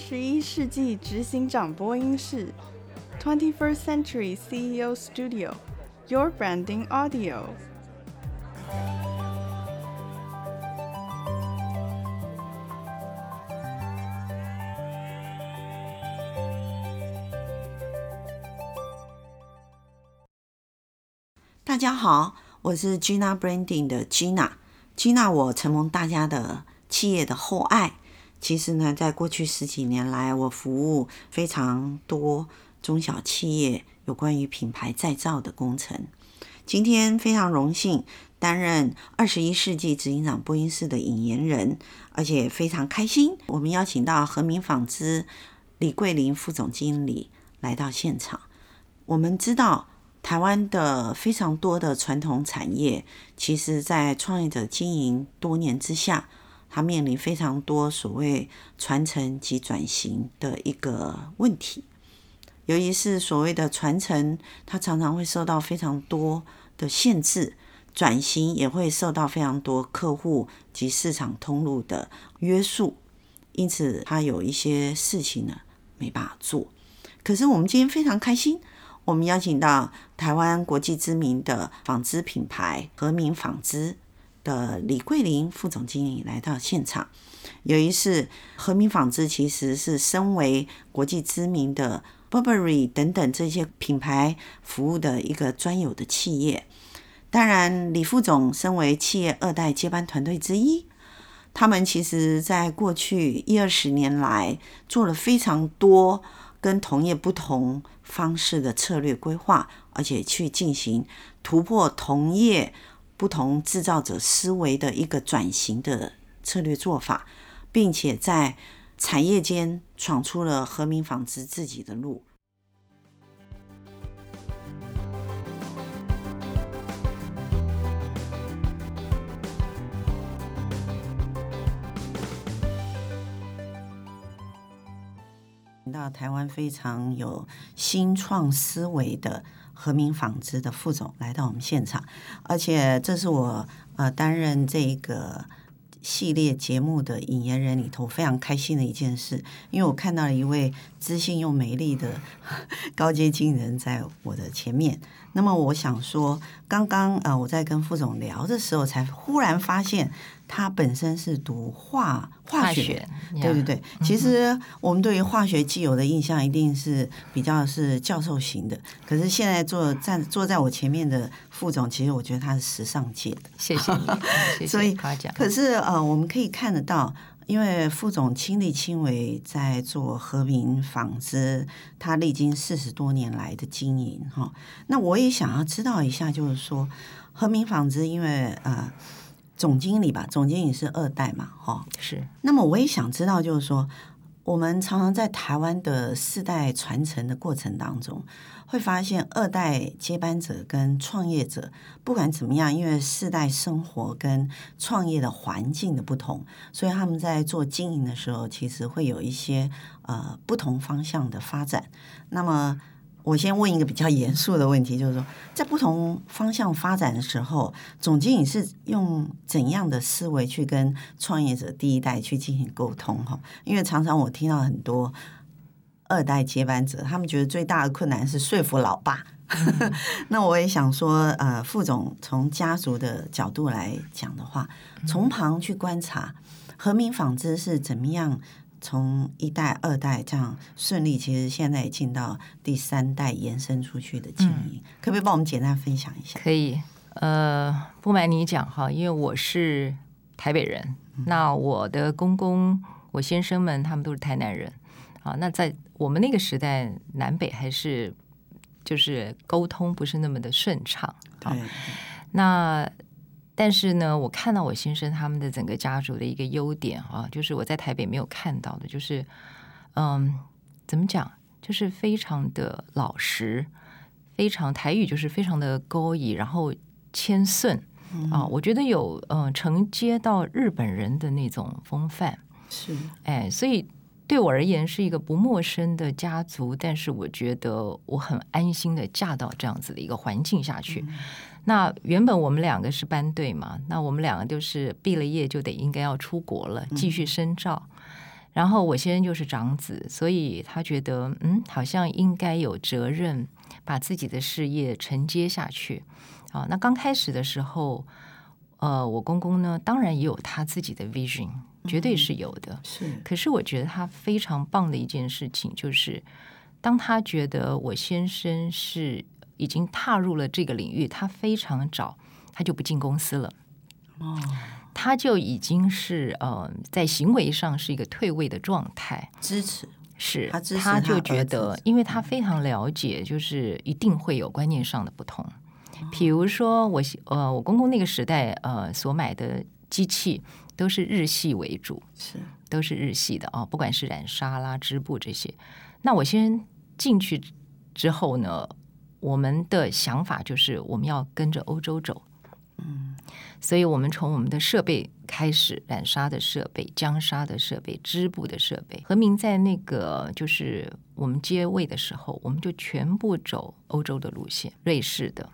十一世纪执行长播音室，Twenty First Century CEO Studio，Your Branding Audio。大家好，我是 Gina Branding 的 Gina。Gina，我承蒙大家的企业的厚爱。其实呢，在过去十几年来，我服务非常多中小企业有关于品牌再造的工程。今天非常荣幸担任二十一世纪执行长播音室的引言人，而且非常开心，我们邀请到和明纺织李桂林副总经理来到现场。我们知道台湾的非常多的传统产业，其实在创业者经营多年之下。它面临非常多所谓传承及转型的一个问题，尤其是所谓的传承，它常常会受到非常多的限制；转型也会受到非常多客户及市场通路的约束，因此它有一些事情呢没办法做。可是我们今天非常开心，我们邀请到台湾国际知名的纺织品牌和明纺织。的李桂林副总经理来到现场，由于是和明纺织，其实是身为国际知名的 Burberry 等等这些品牌服务的一个专有的企业。当然，李副总身为企业二代接班团队之一，他们其实在过去一二十年来做了非常多跟同业不同方式的策略规划，而且去进行突破同业。不同制造者思维的一个转型的策略做法，并且在产业间闯出了和明纺织自己的路。到台湾非常有新创思维的。和明纺织的副总来到我们现场，而且这是我呃担任这个系列节目的引言人里头非常开心的一件事，因为我看到了一位知性又美丽的高阶经理人在我的前面。那么我想说，刚刚呃我在跟副总聊的时候，才忽然发现。他本身是读化化学，对对对。Yeah. 其实我们对于化学既有的印象一定是比较是教授型的，可是现在坐站坐在我前面的副总，其实我觉得他是时尚界的。谢谢你，谢谢所以。可是呃，我们可以看得到，因为副总亲力亲为在做和平纺织，他历经四十多年来的经营哈。那我也想要知道一下，就是说和平纺织，因为呃。总经理吧，总经理是二代嘛，哈，是。那么我也想知道，就是说，我们常常在台湾的世代传承的过程当中，会发现二代接班者跟创业者，不管怎么样，因为世代生活跟创业的环境的不同，所以他们在做经营的时候，其实会有一些呃不同方向的发展。那么。我先问一个比较严肃的问题，就是说，在不同方向发展的时候，总经理是用怎样的思维去跟创业者第一代去进行沟通？哈，因为常常我听到很多二代接班者，他们觉得最大的困难是说服老爸。那我也想说，呃，副总从家族的角度来讲的话，从旁去观察和明纺织是怎么样。从一代、二代这样顺利，其实现在也进到第三代延伸出去的经营，嗯、可不可以帮我们简单分享一下？可以，呃，不瞒你讲哈，因为我是台北人，嗯、那我的公公、我先生们他们都是台南人啊。那在我们那个时代，南北还是就是沟通不是那么的顺畅。对，对，那。但是呢，我看到我先生他们的整个家族的一个优点啊，就是我在台北没有看到的，就是嗯，怎么讲，就是非常的老实，非常台语就是非常的高义，然后谦逊啊，我觉得有嗯承接到日本人的那种风范，是。哎，所以对我而言是一个不陌生的家族，但是我觉得我很安心的嫁到这样子的一个环境下去。嗯那原本我们两个是班队嘛，那我们两个就是毕了业就得应该要出国了，继续深造。嗯、然后我先生就是长子，所以他觉得嗯，好像应该有责任把自己的事业承接下去。啊，那刚开始的时候，呃，我公公呢，当然也有他自己的 vision，绝对是有的。是，可是我觉得他非常棒的一件事情，就是当他觉得我先生是已经踏入了这个领域，他非常早，他就不进公司了。哦。他就已经是呃，在行为上是一个退位的状态，支持是他支持他就觉得，因为他非常了解，就是一定会有观念上的不同。比如说我呃，我公公那个时代呃所买的机器都是日系为主，是都是日系的啊，不管是染纱啦、织布这些。那我先进去之后呢，我们的想法就是我们要跟着欧洲走。嗯，所以我们从我们的设备开始，染纱的设备、浆纱的设备、织布的设备。和明在那个就是我们接位的时候，我们就全部走欧洲的路线，瑞士的、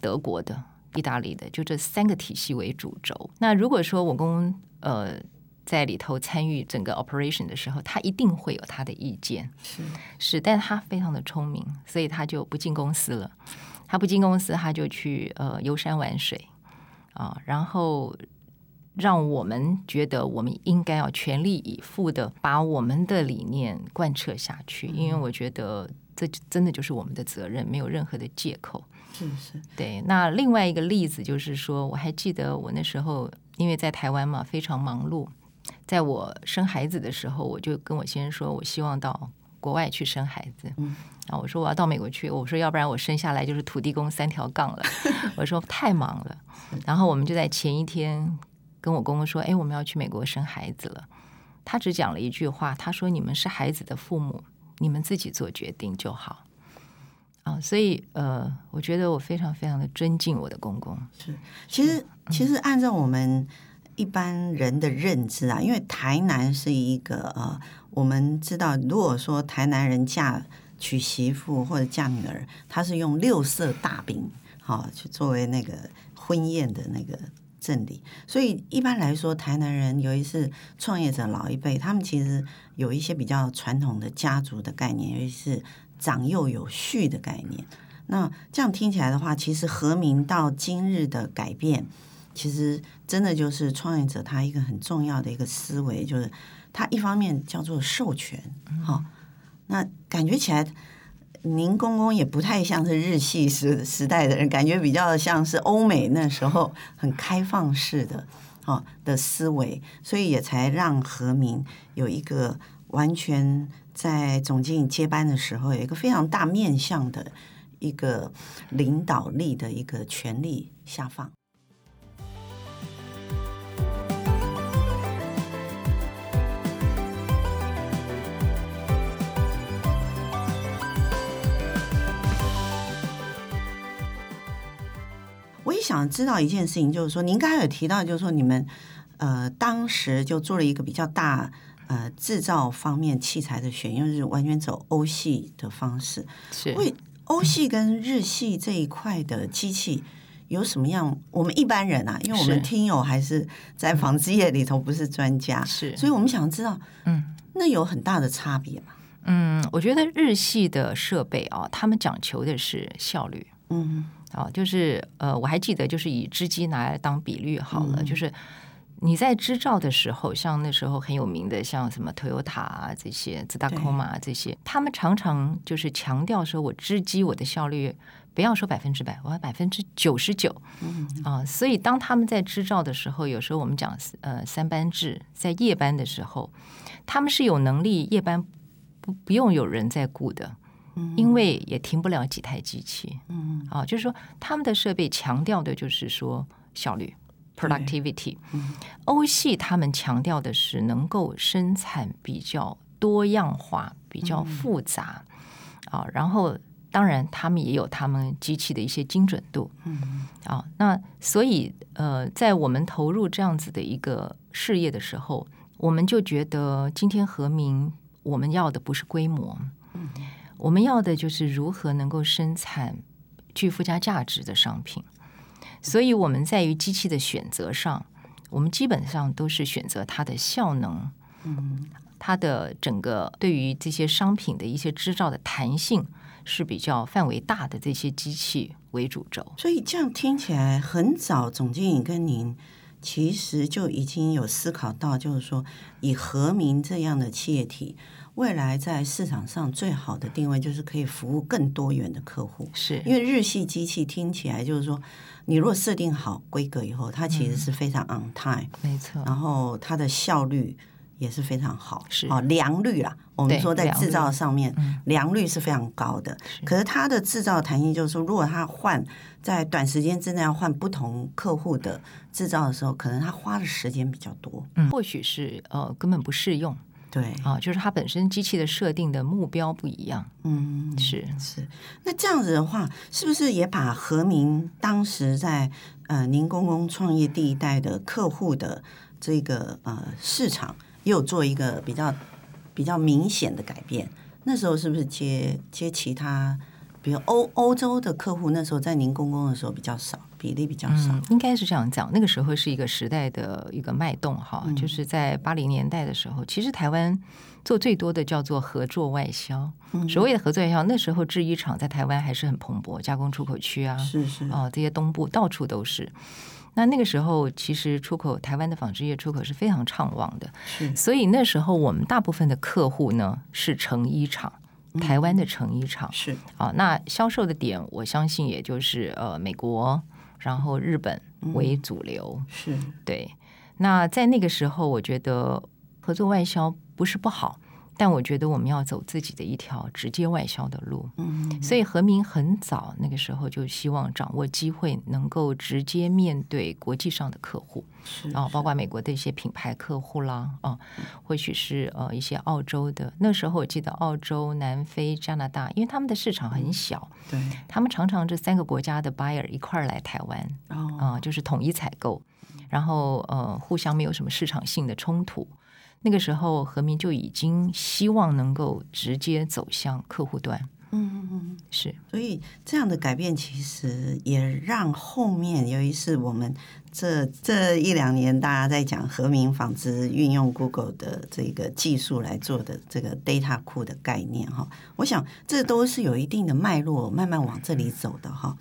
德国的、意大利的，就这三个体系为主轴。那如果说我公公呃在里头参与整个 operation 的时候，他一定会有他的意见，是是，但他非常的聪明，所以他就不进公司了。他不进公司，他就去呃游山玩水。啊，然后让我们觉得我们应该要全力以赴的把我们的理念贯彻下去，因为我觉得这真的就是我们的责任，没有任何的借口。是是，对。那另外一个例子就是说，我还记得我那时候因为在台湾嘛，非常忙碌，在我生孩子的时候，我就跟我先生说，我希望到国外去生孩子。嗯。啊，我说我要到美国去，我说要不然我生下来就是土地公三条杠了。我说太忙了，然后我们就在前一天跟我公公说，哎，我们要去美国生孩子了。他只讲了一句话，他说：“你们是孩子的父母，你们自己做决定就好。”啊，所以呃，我觉得我非常非常的尊敬我的公公。是，其实其实按照我们一般人的认知啊，因为台南是一个呃，我们知道，如果说台南人嫁娶媳妇或者嫁女儿，他是用六色大饼，好去作为那个婚宴的那个赠礼。所以一般来说，台南人尤其是创业者老一辈，他们其实有一些比较传统的家族的概念，尤其是长幼有序的概念。那这样听起来的话，其实和民到今日的改变，其实真的就是创业者他一个很重要的一个思维，就是他一方面叫做授权，好。那感觉起来，您公公也不太像是日系时时代的人，感觉比较像是欧美那时候很开放式的哦的思维，所以也才让何明有一个完全在总经理接班的时候有一个非常大面向的一个领导力的一个权力下放。我也想知道一件事情，就是说，您刚才有提到，就是说，你们呃当时就做了一个比较大呃制造方面器材的选用，是完全走欧系的方式。是，为欧系跟日系这一块的机器有什么样？我们一般人啊，因为我们听友还是在纺织业里头不是专家，是，所以我们想知道，嗯，那有很大的差别吗？嗯，我觉得日系的设备啊，他们讲求的是效率，嗯。啊，就是呃，我还记得，就是以织机拿来当比率好了，嗯、就是你在织造的时候，像那时候很有名的，像什么 Toyota 啊这些、Tsudakoma 啊这些，他们常常就是强调说，我织机我的效率不要说百分之百，我要百分之九十九。嗯啊，所以当他们在织造的时候，有时候我们讲呃三班制，在夜班的时候，他们是有能力夜班不不用有人在雇的。因为也停不了几台机器，嗯，啊，就是说他们的设备强调的就是说效率，productivity。欧系他们强调的是能够生产比较多样化、比较复杂，啊，然后当然他们也有他们机器的一些精准度，嗯，啊，那所以呃，在我们投入这样子的一个事业的时候，我们就觉得今天和明我们要的不是规模，嗯。我们要的就是如何能够生产具附加价值的商品，所以我们在于机器的选择上，我们基本上都是选择它的效能，嗯，它的整个对于这些商品的一些制造的弹性是比较范围大的这些机器为主轴。所以这样听起来，很早总经理跟您其实就已经有思考到，就是说以和明这样的企业体，未来在市场上最好的定位就是可以服务更多元的客户。是因为日系机器听起来就是说，你如果设定好规格以后，它其实是非常 on time，嗯，没错，然后它的效率。也是非常好，是哦，良率啦。我们说在制造上面，良率是非常高的。是可是它的制造弹性就是说，如果它换在短时间之内要换不同客户的制造的时候，可能它花的时间比较多。嗯，或许是呃根本不适用。对啊，就是它本身机器的设定的目标不一样。嗯，是是。那这样子的话，是不是也把和明当时在呃您公公创业第一代的客户的这个呃市场？又做一个比较比较明显的改变。那时候是不是接接其他，比如欧欧洲的客户？那时候在您公公的时候比较少，比例比较少。嗯、应该是这样讲。那个时候是一个时代的一个脉动哈，嗯、就是在八零年代的时候，其实台湾做最多的叫做合作外销。嗯、所谓的合作外销，那时候制衣厂在台湾还是很蓬勃，加工出口区啊，是是哦，这些东部到处都是。那那个时候，其实出口台湾的纺织业出口是非常畅旺的，是。所以那时候我们大部分的客户呢是成衣厂，台湾的成衣厂、嗯、是啊。那销售的点，我相信也就是呃美国，然后日本为主流，嗯、是对。那在那个时候，我觉得合作外销不是不好。但我觉得我们要走自己的一条直接外销的路，嗯，所以何明很早那个时候就希望掌握机会，能够直接面对国际上的客户，是。然后包括美国的一些品牌客户啦，啊，或许是呃一些澳洲的，那时候我记得澳洲、南非、加拿大，因为他们的市场很小，对，他们常常这三个国家的 buyer 一块儿来台湾，啊、呃，就是统一采购，然后呃互相没有什么市场性的冲突。那个时候，和明就已经希望能够直接走向客户端。嗯嗯嗯，是。所以这样的改变，其实也让后面尤其是我们这这一两年大家在讲和明纺织运用 Google 的这个技术来做的这个 data 库的概念哈，我想这都是有一定的脉络，慢慢往这里走的哈。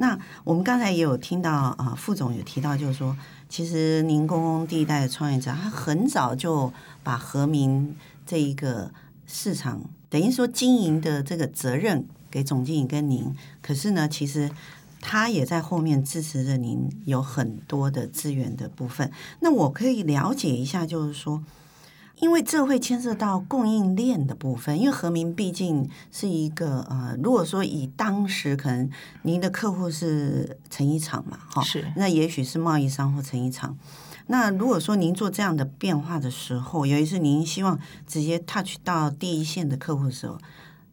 那我们刚才也有听到啊，副总有提到，就是说。其实，您公公第一代的创业者，他很早就把和明这一个市场，等于说经营的这个责任给总经理跟您。可是呢，其实他也在后面支持着您有很多的资源的部分。那我可以了解一下，就是说。因为这会牵涉到供应链的部分，因为和明毕竟是一个呃，如果说以当时可能您的客户是成衣厂嘛，哈，是，那也许是贸易商或成衣厂。那如果说您做这样的变化的时候，尤其是您希望直接 touch 到第一线的客户的时候，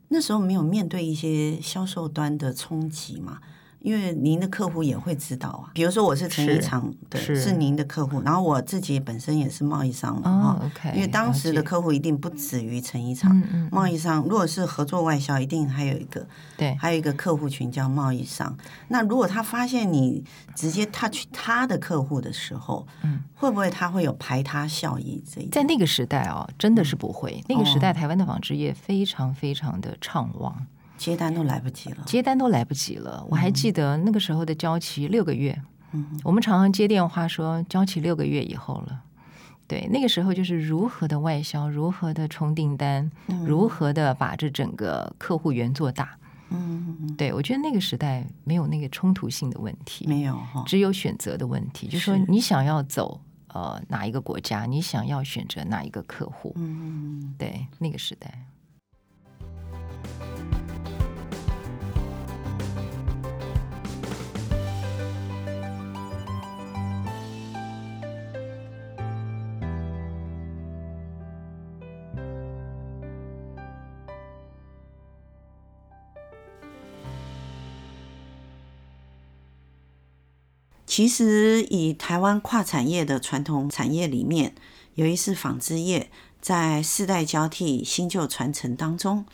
那时候没有面对一些销售端的冲击嘛？因为您的客户也会知道啊，比如说我是成衣厂对，是，是您的客户，然后我自己本身也是贸易商嘛，哈、哦 okay, 因为当时的客户一定不止于成衣厂，嗯嗯、贸易商如果是合作外销，一定还有一个，对，还有一个客户群叫贸易商。那如果他发现你直接 touch 他的客户的时候，嗯，会不会他会有排他效益？这一在那个时代哦，真的是不会。嗯、那个时代，台湾的纺织业非常非常的畅旺。接单都来不及了，接单都来不及了。我还记得那个时候的交期六个月，嗯，我们常常接电话说交期六个月以后了。对，那个时候就是如何的外销，如何的冲订单，嗯、如何的把这整个客户源做大。嗯，对，我觉得那个时代没有那个冲突性的问题，没有，只有选择的问题，就是说你想要走呃哪一个国家，你想要选择哪一个客户。嗯，对，那个时代。其实，以台湾跨产业的传统产业里面，尤其是纺织业，在世代交替、新旧传承当中，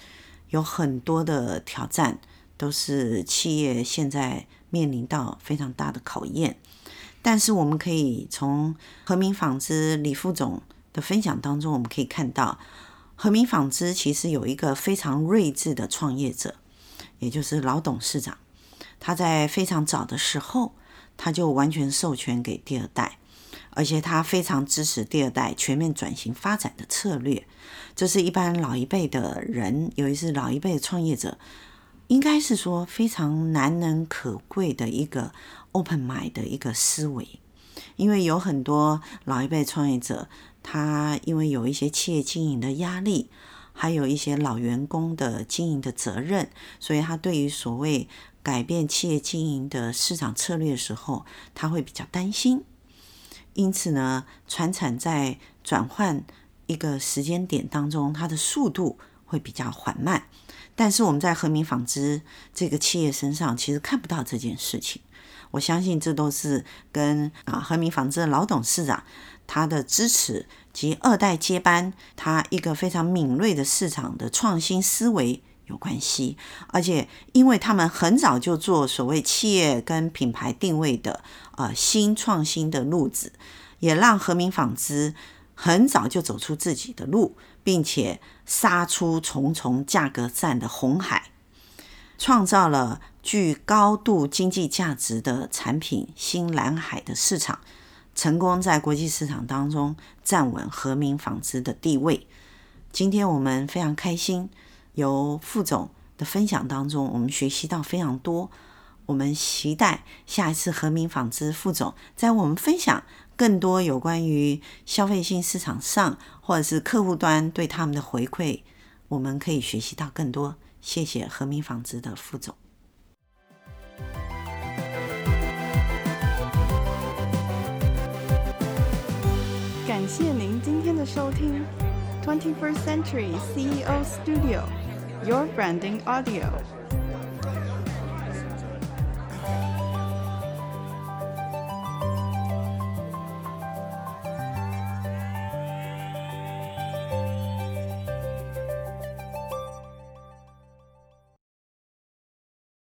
有很多的挑战，都是企业现在面临到非常大的考验。但是，我们可以从和明纺织李副总的分享当中，我们可以看到，和明纺织其实有一个非常睿智的创业者，也就是老董事长。他在非常早的时候，他就完全授权给第二代，而且他非常支持第二代全面转型发展的策略。这是一般老一辈的人，尤其是老一辈的创业者，应该是说非常难能可贵的一个 open mind 的一个思维。因为有很多老一辈创业者，他因为有一些企业经营的压力，还有一些老员工的经营的责任，所以他对于所谓改变企业经营的市场策略的时候，他会比较担心。因此呢，传产在转换一个时间点当中，它的速度会比较缓慢。但是我们在和明纺织这个企业身上，其实看不到这件事情。我相信这都是跟啊和明纺织的老董事长他的支持及二代接班，他一个非常敏锐的市场的创新思维有关系。而且因为他们很早就做所谓企业跟品牌定位的呃新创新的路子，也让和明纺织很早就走出自己的路，并且杀出重重价格战的红海，创造了。具高度经济价值的产品新蓝海的市场，成功在国际市场当中站稳和明纺织的地位。今天我们非常开心，由副总的分享当中，我们学习到非常多。我们期待下一次和明纺织副总在我们分享更多有关于消费性市场上，或者是客户端对他们的回馈，我们可以学习到更多。谢谢和明纺织的副总。谢您今天的收听，Twenty First Century CEO Studio，Your Branding Audio。